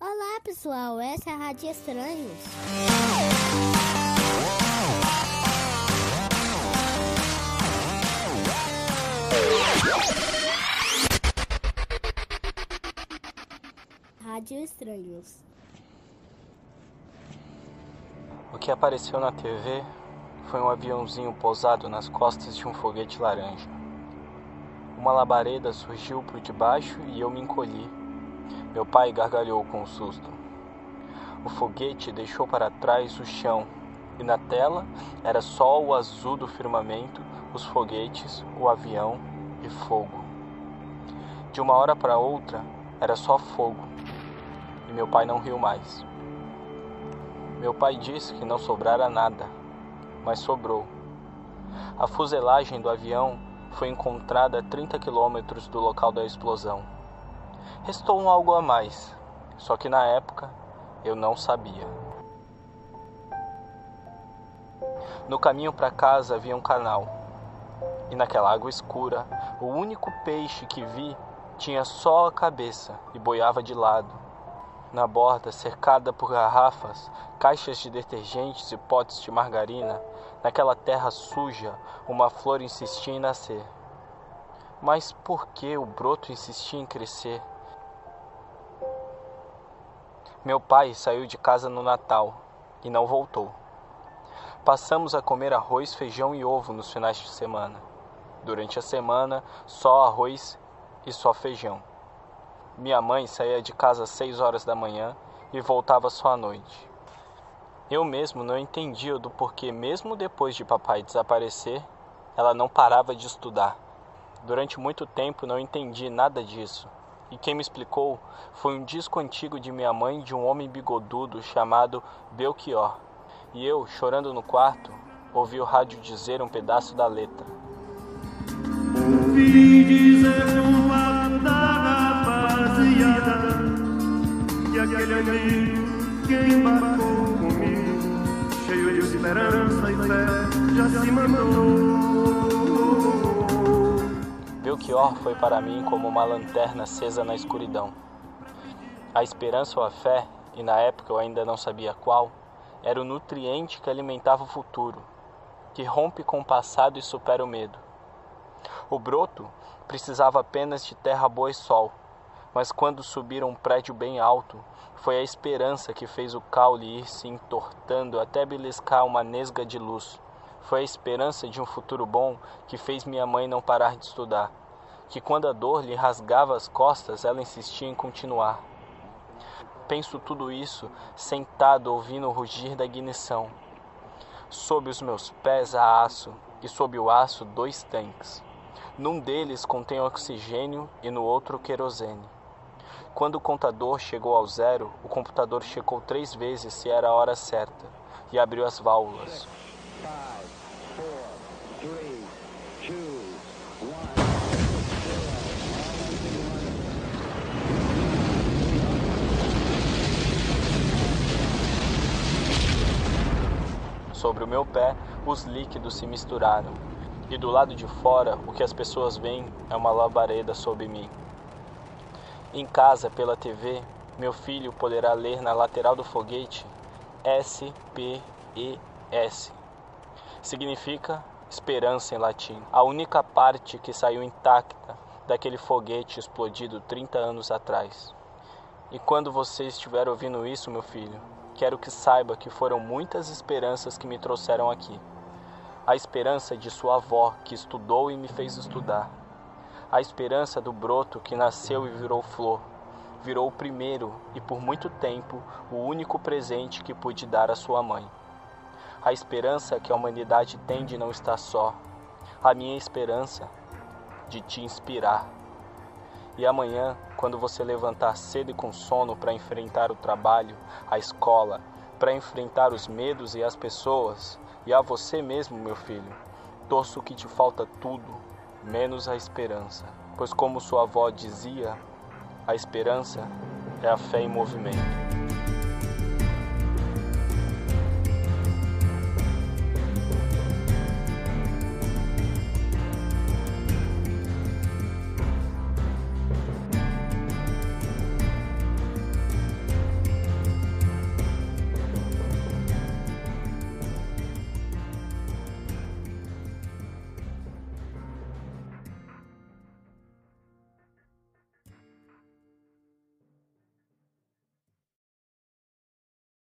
Olá pessoal, essa é a Rádio Estranhos. Rádio Estranhos. O que apareceu na TV foi um aviãozinho pousado nas costas de um foguete laranja. Uma labareda surgiu por debaixo e eu me encolhi. Meu pai gargalhou com o susto. O foguete deixou para trás o chão e na tela era só o azul do firmamento, os foguetes, o avião e fogo. De uma hora para outra era só fogo e meu pai não riu mais. Meu pai disse que não sobrara nada, mas sobrou. A fuselagem do avião foi encontrada a 30 quilômetros do local da explosão. Restou um algo a mais, só que na época eu não sabia. No caminho para casa havia um canal, e naquela água escura, o único peixe que vi tinha só a cabeça e boiava de lado na borda, cercada por garrafas, caixas de detergentes e potes de margarina, naquela terra suja, uma flor insistia em nascer. Mas por que o broto insistia em crescer? Meu pai saiu de casa no Natal e não voltou. Passamos a comer arroz, feijão e ovo nos finais de semana. Durante a semana, só arroz e só feijão. Minha mãe saía de casa às seis horas da manhã e voltava só à noite. Eu mesmo não entendia do porquê, mesmo depois de papai desaparecer, ela não parava de estudar. Durante muito tempo não entendi nada disso. E quem me explicou foi um disco antigo de minha mãe de um homem bigodudo chamado Belchior. E eu, chorando no quarto, ouvi o rádio dizer um pedaço da letra. Ouvi dizer aquele amigo que embarcou comigo, cheio de esperança e fé, já se mandou. Belchior foi para mim como uma lanterna acesa na escuridão. A esperança ou a fé, e na época eu ainda não sabia qual, era o nutriente que alimentava o futuro, que rompe com o passado e supera o medo. O broto precisava apenas de terra boa e sol mas quando subiram um prédio bem alto, foi a esperança que fez o caule ir se entortando até beliscar uma nesga de luz. Foi a esperança de um futuro bom que fez minha mãe não parar de estudar, que quando a dor lhe rasgava as costas, ela insistia em continuar. Penso tudo isso sentado ouvindo o rugir da ignição. Sob os meus pés há aço e sob o aço dois tanques. Num deles contém oxigênio e no outro querosene. Quando o contador chegou ao zero, o computador checou três vezes se era a hora certa e abriu as válvulas. Sobre o meu pé, os líquidos se misturaram, e do lado de fora, o que as pessoas veem é uma labareda sob mim. Em casa, pela TV, meu filho poderá ler na lateral do foguete S-P-E-S. Significa esperança em latim. A única parte que saiu intacta daquele foguete explodido 30 anos atrás. E quando você estiver ouvindo isso, meu filho, quero que saiba que foram muitas esperanças que me trouxeram aqui. A esperança de sua avó, que estudou e me fez estudar a esperança do broto que nasceu e virou flor. Virou o primeiro e por muito tempo o único presente que pude dar à sua mãe. A esperança que a humanidade tem de não estar só. A minha esperança de te inspirar. E amanhã, quando você levantar cedo e com sono para enfrentar o trabalho, a escola, para enfrentar os medos e as pessoas, e a você mesmo, meu filho, torço que te falta tudo menos a esperança. Pois, como sua avó dizia, a esperança é a fé em movimento.